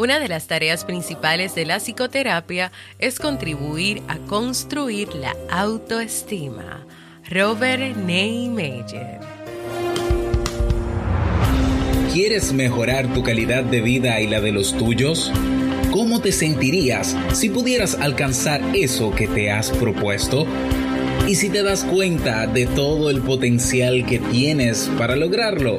Una de las tareas principales de la psicoterapia es contribuir a construir la autoestima. Robert Neymeyer. ¿Quieres mejorar tu calidad de vida y la de los tuyos? ¿Cómo te sentirías si pudieras alcanzar eso que te has propuesto? ¿Y si te das cuenta de todo el potencial que tienes para lograrlo?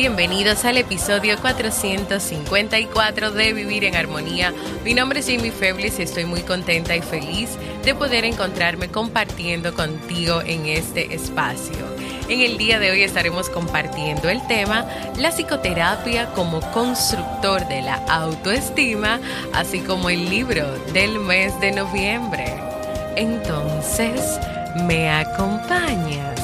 Bienvenidos al episodio 454 de Vivir en Armonía. Mi nombre es Jamie Febles y estoy muy contenta y feliz de poder encontrarme compartiendo contigo en este espacio. En el día de hoy estaremos compartiendo el tema la psicoterapia como constructor de la autoestima, así como el libro del mes de noviembre. Entonces, ¿me acompañas?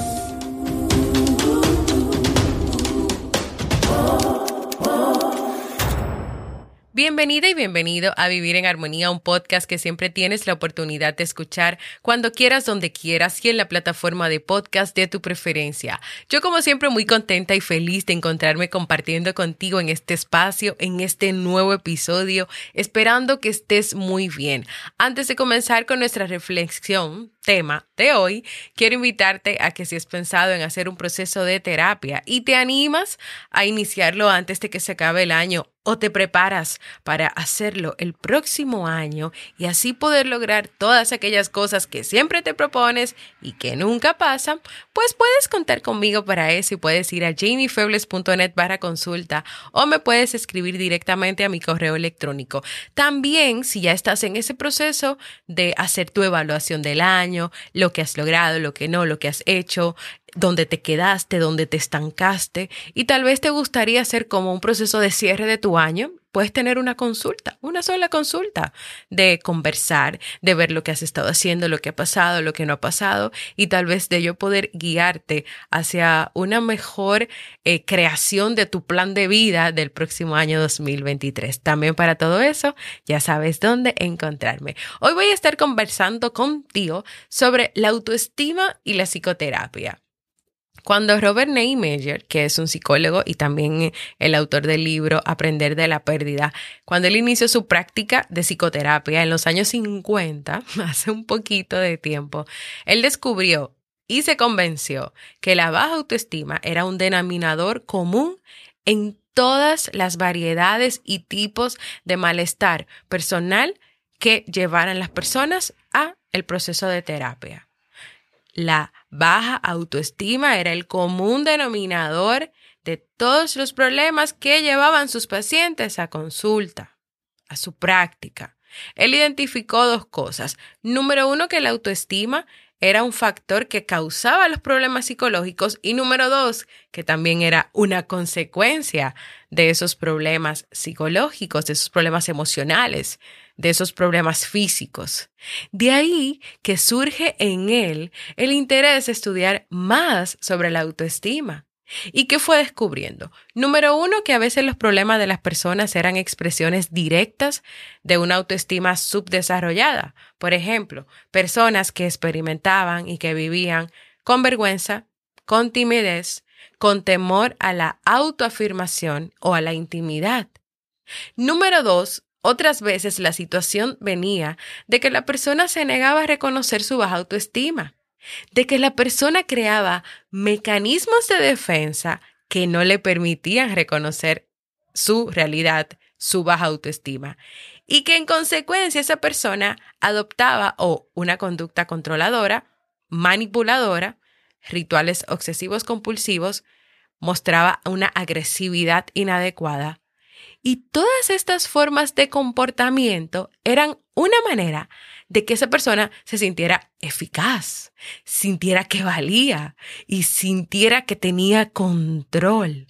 Bienvenida y bienvenido a Vivir en Armonía, un podcast que siempre tienes la oportunidad de escuchar cuando quieras, donde quieras y en la plataforma de podcast de tu preferencia. Yo como siempre muy contenta y feliz de encontrarme compartiendo contigo en este espacio, en este nuevo episodio, esperando que estés muy bien. Antes de comenzar con nuestra reflexión, tema de hoy, quiero invitarte a que si has pensado en hacer un proceso de terapia y te animas a iniciarlo antes de que se acabe el año o te preparas para hacerlo el próximo año y así poder lograr todas aquellas cosas que siempre te propones y que nunca pasan, pues puedes contar conmigo para eso y puedes ir a jamiefebles.net para consulta o me puedes escribir directamente a mi correo electrónico. También, si ya estás en ese proceso de hacer tu evaluación del año, lo que has logrado, lo que no, lo que has hecho, dónde te quedaste, dónde te estancaste y tal vez te gustaría hacer como un proceso de cierre de tu año, puedes tener una consulta, una sola consulta de conversar, de ver lo que has estado haciendo, lo que ha pasado, lo que no ha pasado y tal vez de yo poder guiarte hacia una mejor eh, creación de tu plan de vida del próximo año 2023. También para todo eso, ya sabes dónde encontrarme. Hoy voy a estar conversando contigo sobre la autoestima y la psicoterapia. Cuando Robert Neymeyer, que es un psicólogo y también el autor del libro Aprender de la Pérdida, cuando él inició su práctica de psicoterapia en los años 50, hace un poquito de tiempo, él descubrió y se convenció que la baja autoestima era un denominador común en todas las variedades y tipos de malestar personal que llevaran las personas a el proceso de terapia. La baja autoestima era el común denominador de todos los problemas que llevaban sus pacientes a consulta, a su práctica. Él identificó dos cosas. Número uno, que la autoestima era un factor que causaba los problemas psicológicos y número dos, que también era una consecuencia de esos problemas psicológicos, de esos problemas emocionales de esos problemas físicos. De ahí que surge en él el interés de estudiar más sobre la autoestima. ¿Y qué fue descubriendo? Número uno, que a veces los problemas de las personas eran expresiones directas de una autoestima subdesarrollada. Por ejemplo, personas que experimentaban y que vivían con vergüenza, con timidez, con temor a la autoafirmación o a la intimidad. Número dos, otras veces la situación venía de que la persona se negaba a reconocer su baja autoestima, de que la persona creaba mecanismos de defensa que no le permitían reconocer su realidad su baja autoestima y que en consecuencia esa persona adoptaba o una conducta controladora, manipuladora, rituales obsesivos compulsivos, mostraba una agresividad inadecuada. Y todas estas formas de comportamiento eran una manera de que esa persona se sintiera eficaz, sintiera que valía y sintiera que tenía control.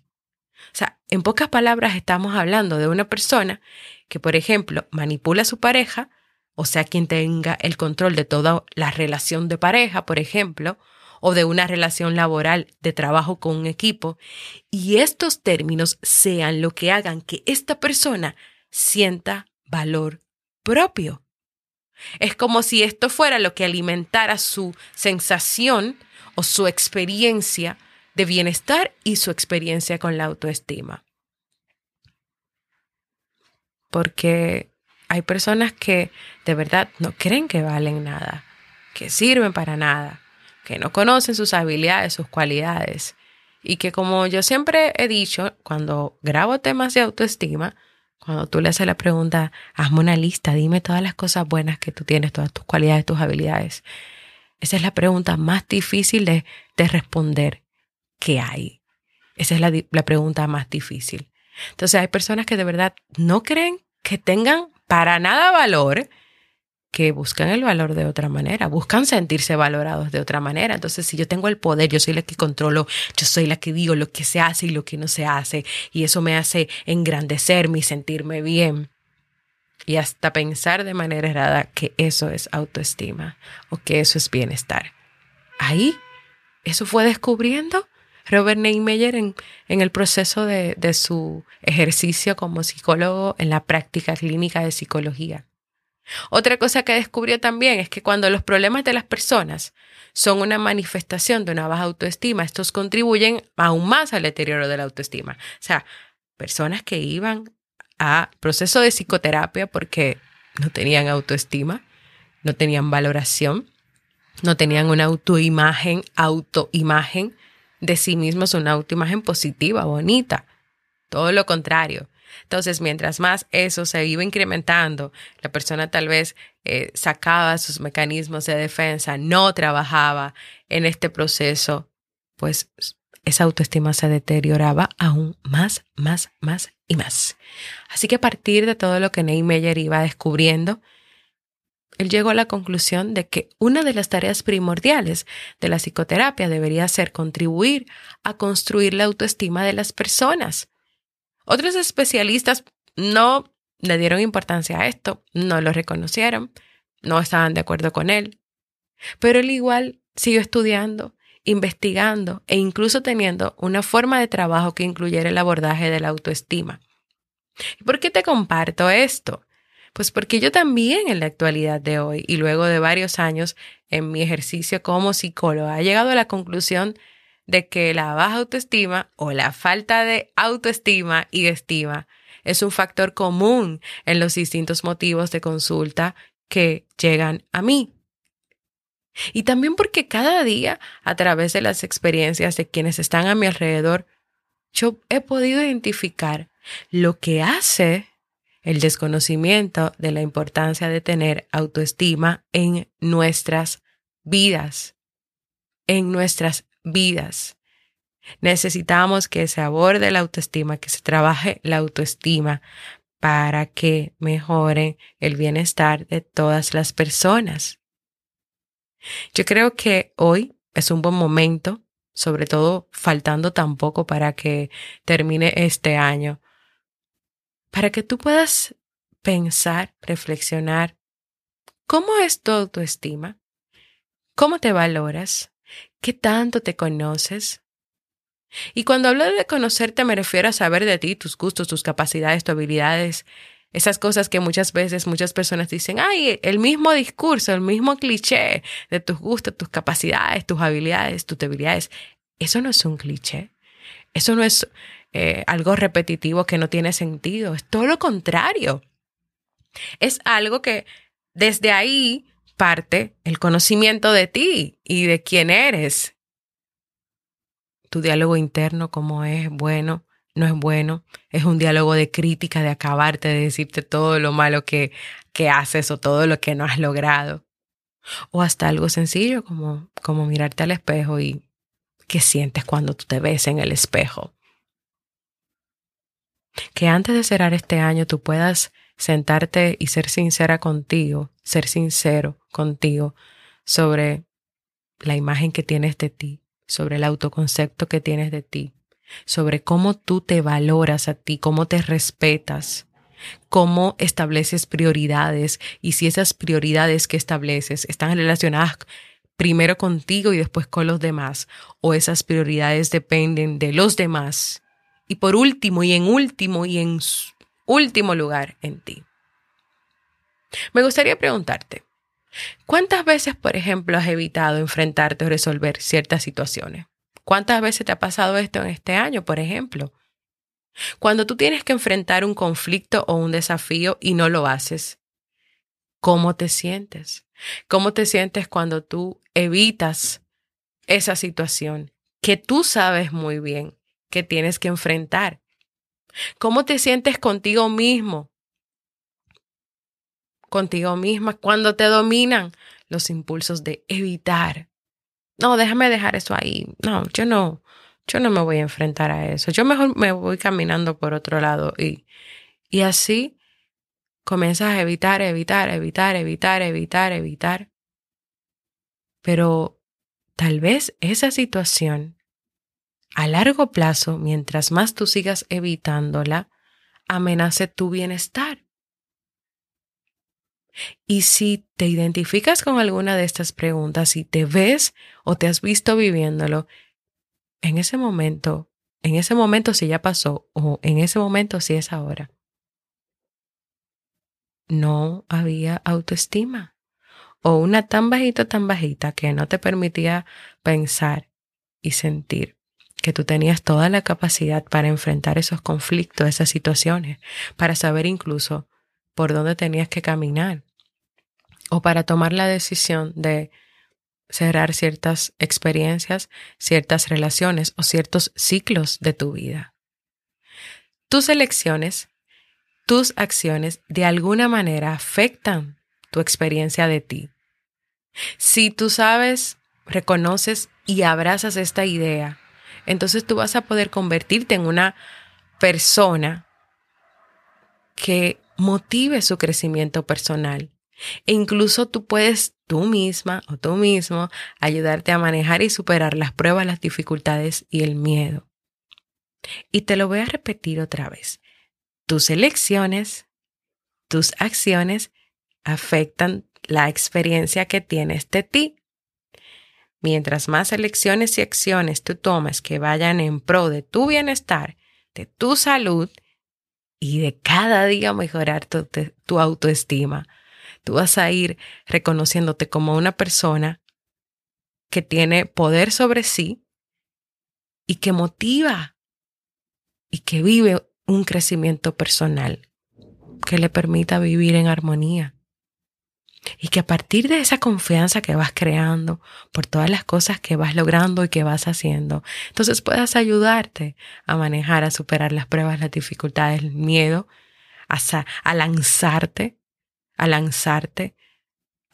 O sea, en pocas palabras estamos hablando de una persona que, por ejemplo, manipula a su pareja, o sea, quien tenga el control de toda la relación de pareja, por ejemplo, o de una relación laboral de trabajo con un equipo, y estos términos sean lo que hagan que esta persona sienta valor propio. Es como si esto fuera lo que alimentara su sensación o su experiencia de bienestar y su experiencia con la autoestima. Porque hay personas que de verdad no creen que valen nada, que sirven para nada, que no conocen sus habilidades, sus cualidades. Y que como yo siempre he dicho, cuando grabo temas de autoestima, cuando tú le haces la pregunta, hazme una lista, dime todas las cosas buenas que tú tienes, todas tus cualidades, tus habilidades. Esa es la pregunta más difícil de, responder. ¿Qué hay? Esa es la, la pregunta más difícil. Entonces hay personas que de verdad no creen que tengan para nada valor que buscan el valor de otra manera, buscan sentirse valorados de otra manera. Entonces, si yo tengo el poder, yo soy la que controlo, yo soy la que digo lo que se hace y lo que no se hace, y eso me hace engrandecerme y sentirme bien. Y hasta pensar de manera errada que eso es autoestima o que eso es bienestar. Ahí, eso fue descubriendo Robert Neymeyer en, en el proceso de, de su ejercicio como psicólogo en la práctica clínica de psicología. Otra cosa que descubrió también es que cuando los problemas de las personas son una manifestación de una baja autoestima, estos contribuyen aún más al deterioro de la autoestima. O sea, personas que iban a proceso de psicoterapia porque no tenían autoestima, no tenían valoración, no tenían una autoimagen, autoimagen de sí mismos, una autoimagen positiva, bonita. Todo lo contrario. Entonces, mientras más eso se iba incrementando, la persona tal vez eh, sacaba sus mecanismos de defensa, no trabajaba en este proceso, pues esa autoestima se deterioraba aún más, más, más y más. Así que a partir de todo lo que Neymeyer iba descubriendo, él llegó a la conclusión de que una de las tareas primordiales de la psicoterapia debería ser contribuir a construir la autoestima de las personas. Otros especialistas no le dieron importancia a esto, no lo reconocieron, no estaban de acuerdo con él, pero él igual siguió estudiando, investigando e incluso teniendo una forma de trabajo que incluyera el abordaje de la autoestima. ¿Y por qué te comparto esto? Pues porque yo también en la actualidad de hoy y luego de varios años en mi ejercicio como psicóloga he llegado a la conclusión de que la baja autoestima o la falta de autoestima y estima es un factor común en los distintos motivos de consulta que llegan a mí. Y también porque cada día, a través de las experiencias de quienes están a mi alrededor, yo he podido identificar lo que hace el desconocimiento de la importancia de tener autoestima en nuestras vidas, en nuestras vidas. Necesitamos que se aborde la autoestima, que se trabaje la autoestima para que mejore el bienestar de todas las personas. Yo creo que hoy es un buen momento, sobre todo faltando tan poco para que termine este año, para que tú puedas pensar, reflexionar, ¿cómo es tu autoestima? ¿Cómo te valoras? ¿Qué tanto te conoces? Y cuando hablo de conocerte me refiero a saber de ti, tus gustos, tus capacidades, tus habilidades, esas cosas que muchas veces muchas personas dicen, ay, el mismo discurso, el mismo cliché de tus gustos, tus capacidades, tus habilidades, tus debilidades. Eso no es un cliché. Eso no es eh, algo repetitivo que no tiene sentido. Es todo lo contrario. Es algo que desde ahí parte el conocimiento de ti y de quién eres. Tu diálogo interno, cómo es bueno, no es bueno, es un diálogo de crítica, de acabarte, de decirte todo lo malo que, que haces o todo lo que no has logrado. O hasta algo sencillo como, como mirarte al espejo y qué sientes cuando tú te ves en el espejo. Que antes de cerrar este año tú puedas sentarte y ser sincera contigo, ser sincero contigo sobre la imagen que tienes de ti, sobre el autoconcepto que tienes de ti, sobre cómo tú te valoras a ti, cómo te respetas, cómo estableces prioridades y si esas prioridades que estableces están relacionadas primero contigo y después con los demás, o esas prioridades dependen de los demás. Y por último, y en último, y en último lugar, en ti. Me gustaría preguntarte, ¿cuántas veces, por ejemplo, has evitado enfrentarte o resolver ciertas situaciones? ¿Cuántas veces te ha pasado esto en este año, por ejemplo? Cuando tú tienes que enfrentar un conflicto o un desafío y no lo haces, ¿cómo te sientes? ¿Cómo te sientes cuando tú evitas esa situación que tú sabes muy bien que tienes que enfrentar? ¿Cómo te sientes contigo mismo? Contigo misma cuando te dominan los impulsos de evitar. No, déjame dejar eso ahí. No, yo no, yo no me voy a enfrentar a eso. Yo mejor me voy caminando por otro lado y, y así comienzas a evitar, evitar, evitar, evitar, evitar, evitar. Pero tal vez esa situación, a largo plazo, mientras más tú sigas evitándola, amenace tu bienestar. Y si te identificas con alguna de estas preguntas y te ves o te has visto viviéndolo, en ese momento, en ese momento si ya pasó o en ese momento si es ahora, no había autoestima o una tan bajita, tan bajita que no te permitía pensar y sentir que tú tenías toda la capacidad para enfrentar esos conflictos, esas situaciones, para saber incluso por dónde tenías que caminar o para tomar la decisión de cerrar ciertas experiencias, ciertas relaciones o ciertos ciclos de tu vida. Tus elecciones tus acciones de alguna manera afectan tu experiencia de ti. Si tú sabes, reconoces y abrazas esta idea, entonces tú vas a poder convertirte en una persona que motive su crecimiento personal. E incluso tú puedes tú misma o tú mismo ayudarte a manejar y superar las pruebas, las dificultades y el miedo. Y te lo voy a repetir otra vez. Tus elecciones, tus acciones afectan la experiencia que tienes de ti. Mientras más elecciones y acciones tú tomes que vayan en pro de tu bienestar, de tu salud y de cada día mejorar tu, autoestima, tú vas a ir reconociéndote como una persona que tiene poder sobre sí y que motiva y que vive un crecimiento personal que le permita vivir en armonía. Y que a partir de esa confianza que vas creando por todas las cosas que vas logrando y que vas haciendo, entonces puedas ayudarte a manejar, a superar las pruebas, las dificultades, el miedo, a, a lanzarte, a lanzarte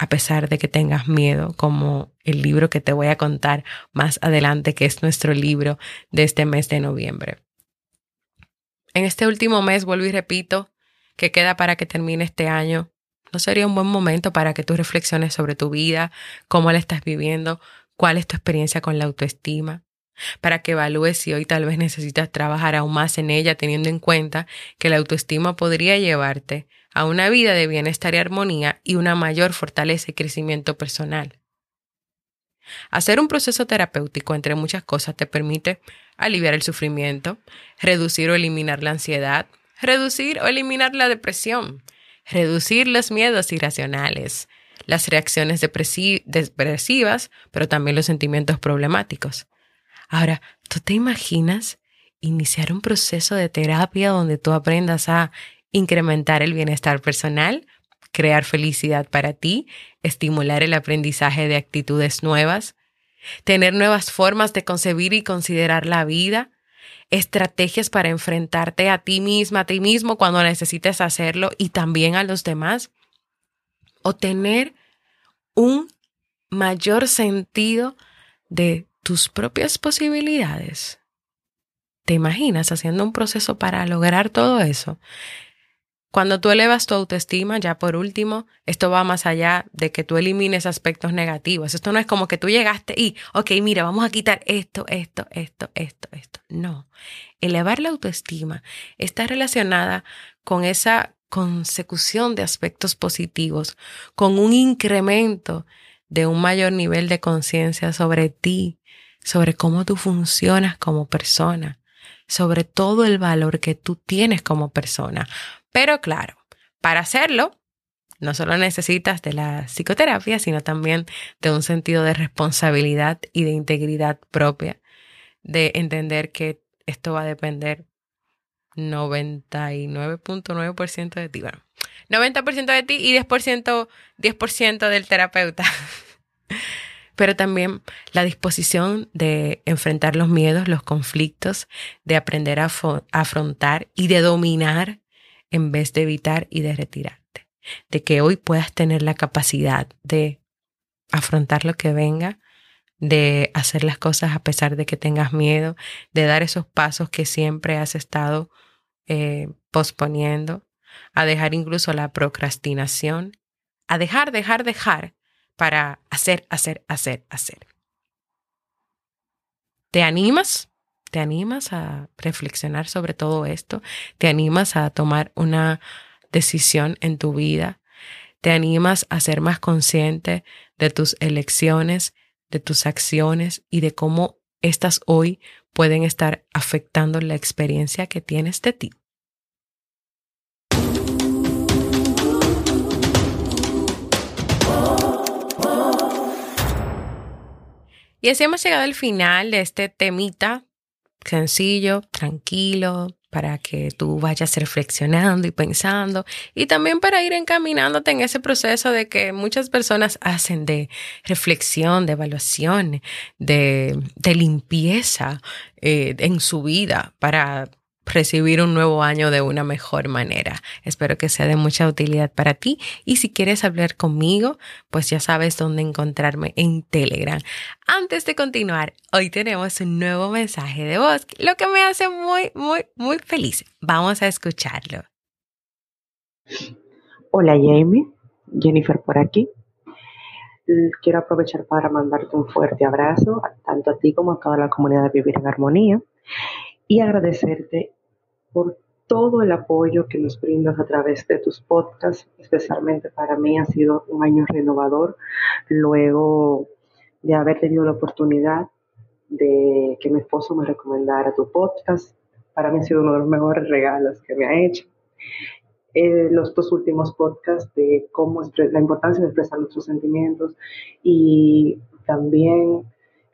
a pesar de que tengas miedo, como el libro que te voy a contar más adelante, que es nuestro libro de este mes de noviembre. En este último mes, vuelvo y repito, que queda para que termine este año, ¿no sería un buen momento para que tú reflexiones sobre tu vida, cómo la estás viviendo, cuál es tu experiencia con la autoestima? Para que evalúes si hoy tal vez necesitas trabajar aún más en ella, teniendo en cuenta que la autoestima podría llevarte a una vida de bienestar y armonía y una mayor fortaleza y crecimiento personal. Hacer un proceso terapéutico, entre muchas cosas, te permite aliviar el sufrimiento, reducir o eliminar la ansiedad, reducir o eliminar la depresión, reducir los miedos irracionales, las reacciones depresivas, pero también los sentimientos problemáticos. Ahora, ¿tú te imaginas iniciar un proceso de terapia donde tú aprendas a incrementar el bienestar personal, crear felicidad para ti, estimular el aprendizaje de actitudes nuevas, tener nuevas formas de concebir y considerar la vida, estrategias para enfrentarte a ti misma, a ti mismo cuando necesites hacerlo y también a los demás. O tener un mayor sentido de tus propias posibilidades. ¿Te imaginas haciendo un proceso para lograr todo eso? Cuando tú elevas tu autoestima, ya por último, esto va más allá de que tú elimines aspectos negativos. Esto no es como que tú llegaste y, ok, mira, vamos a quitar esto, esto, esto, esto, esto. No. Elevar la autoestima está relacionada con esa consecución de aspectos positivos, con un incremento de un mayor nivel de conciencia sobre ti, sobre cómo tú funcionas como persona, sobre todo el valor que tú tienes como persona. Pero claro, para hacerlo, no solo necesitas de la psicoterapia, sino también de un sentido de responsabilidad y de integridad propia, de entender que esto va a depender 99.9% de ti. Bueno, 90% de ti y 10%, 10 del terapeuta. Pero también la disposición de enfrentar los miedos, los conflictos, de aprender a afrontar y de dominar en vez de evitar y de retirarte. De que hoy puedas tener la capacidad de afrontar lo que venga, de hacer las cosas a pesar de que tengas miedo, de dar esos pasos que siempre has estado eh, posponiendo, a dejar incluso la procrastinación, a dejar, dejar, dejar para hacer, hacer, hacer, hacer. ¿Te animas? ¿Te animas a reflexionar sobre todo esto? ¿Te animas a tomar una decisión en tu vida? ¿Te animas a ser más consciente de tus elecciones, de tus acciones y de cómo estas hoy pueden estar afectando la experiencia que tienes de ti? Y así hemos llegado al final de este temita sencillo, tranquilo, para que tú vayas reflexionando y pensando y también para ir encaminándote en ese proceso de que muchas personas hacen de reflexión, de evaluación, de, de limpieza eh, en su vida para recibir un nuevo año de una mejor manera. Espero que sea de mucha utilidad para ti y si quieres hablar conmigo, pues ya sabes dónde encontrarme en Telegram. Antes de continuar, hoy tenemos un nuevo mensaje de voz, lo que me hace muy, muy, muy feliz. Vamos a escucharlo. Hola Jamie, Jennifer por aquí. Quiero aprovechar para mandarte un fuerte abrazo, tanto a ti como a toda la comunidad de Vivir en Armonía y agradecerte por todo el apoyo que nos brindas a través de tus podcasts. Especialmente para mí ha sido un año renovador luego de haber tenido la oportunidad de que mi esposo me recomendara tu podcast. Para mí ha sido uno de los mejores regalos que me ha hecho. Eh, los dos últimos podcasts de cómo la importancia de expresar nuestros sentimientos y también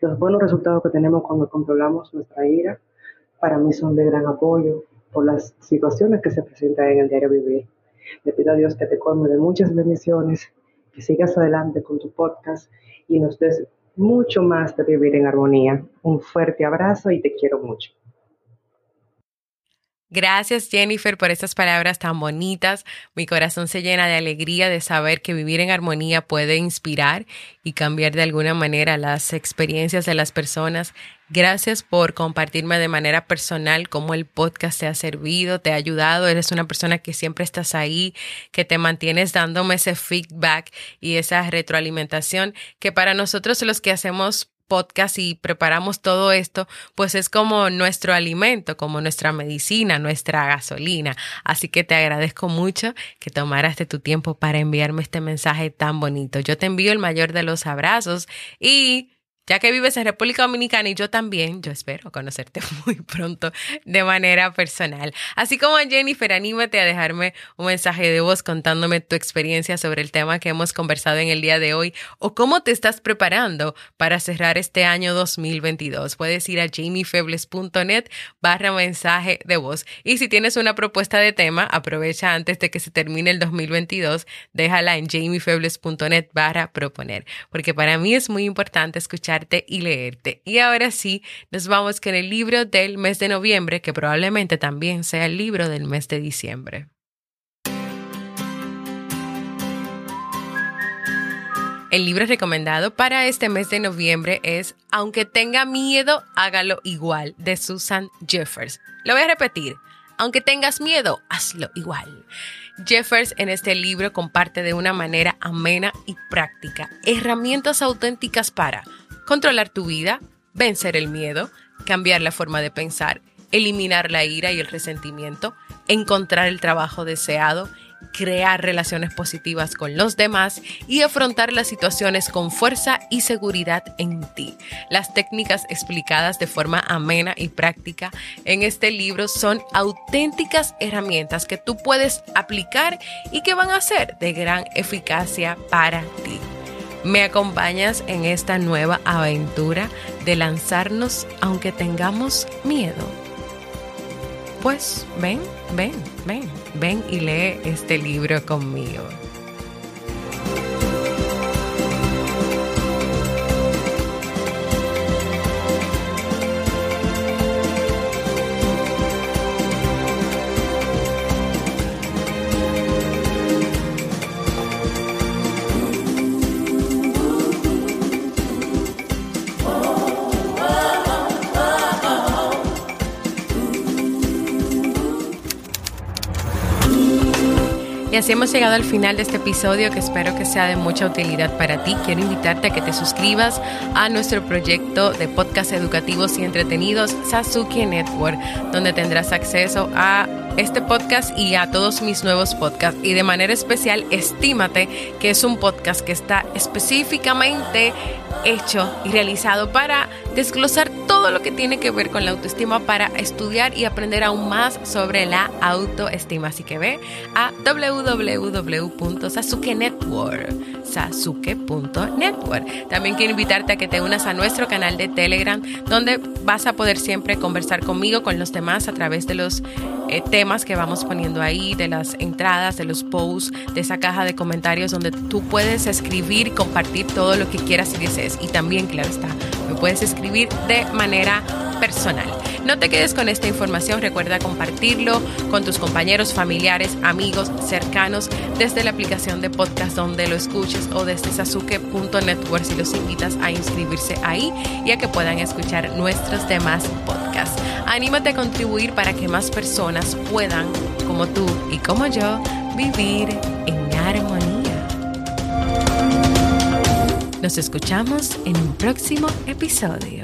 los buenos resultados que tenemos cuando controlamos nuestra ira para mí son de gran apoyo por las situaciones que se presentan en el diario vivir. Le pido a Dios que te colme de muchas bendiciones, que sigas adelante con tu podcast y nos des mucho más de vivir en armonía. Un fuerte abrazo y te quiero mucho. Gracias Jennifer por estas palabras tan bonitas. Mi corazón se llena de alegría de saber que vivir en armonía puede inspirar y cambiar de alguna manera las experiencias de las personas. Gracias por compartirme de manera personal cómo el podcast te ha servido, te ha ayudado. Eres una persona que siempre estás ahí, que te mantienes dándome ese feedback y esa retroalimentación que para nosotros los que hacemos podcast y preparamos todo esto, pues es como nuestro alimento, como nuestra medicina, nuestra gasolina. Así que te agradezco mucho que tomaras de tu tiempo para enviarme este mensaje tan bonito. Yo te envío el mayor de los abrazos y ya que vives en República Dominicana y yo también, yo espero conocerte muy pronto de manera personal. Así como a Jennifer, anímate a dejarme un mensaje de voz contándome tu experiencia sobre el tema que hemos conversado en el día de hoy o cómo te estás preparando para cerrar este año 2022. Puedes ir a jamiefebles.net barra mensaje de voz. Y si tienes una propuesta de tema, aprovecha antes de que se termine el 2022, déjala en jamiefebles.net barra proponer. Porque para mí es muy importante escuchar y leerte. Y ahora sí, nos vamos con el libro del mes de noviembre, que probablemente también sea el libro del mes de diciembre. El libro recomendado para este mes de noviembre es Aunque tenga miedo, hágalo igual, de Susan Jeffers. Lo voy a repetir. Aunque tengas miedo, hazlo igual. Jeffers en este libro comparte de una manera amena y práctica herramientas auténticas para controlar tu vida, vencer el miedo, cambiar la forma de pensar, eliminar la ira y el resentimiento, encontrar el trabajo deseado, crear relaciones positivas con los demás y afrontar las situaciones con fuerza y seguridad en ti. Las técnicas explicadas de forma amena y práctica en este libro son auténticas herramientas que tú puedes aplicar y que van a ser de gran eficacia para ti. ¿Me acompañas en esta nueva aventura de lanzarnos aunque tengamos miedo? Pues ven, ven, ven, ven y lee este libro conmigo. Así hemos llegado al final de este episodio que espero que sea de mucha utilidad para ti. Quiero invitarte a que te suscribas a nuestro proyecto de podcast educativos y entretenidos Sasuke Network, donde tendrás acceso a este podcast y a todos mis nuevos podcasts. Y de manera especial, estímate que es un podcast que está específicamente hecho y realizado para desglosar todo lo que tiene que ver con la autoestima para estudiar y aprender aún más sobre la autoestima. Así que ve a www.sasukenetwork sasuke.network. También quiero invitarte a que te unas a nuestro canal de Telegram, donde vas a poder siempre conversar conmigo, con los demás, a través de los eh, que vamos poniendo ahí, de las entradas, de los posts, de esa caja de comentarios, donde tú puedes escribir, compartir todo lo que quieras y desees. Y también, claro está, me puedes escribir de manera personal. No te quedes con esta información, recuerda compartirlo con tus compañeros, familiares, amigos, cercanos, desde la aplicación de podcast donde lo escuches o desde sasuke.network si los invitas a inscribirse ahí y a que puedan escuchar nuestros demás podcasts. Anímate a contribuir para que más personas puedan, como tú y como yo, vivir en armonía. Nos escuchamos en un próximo episodio.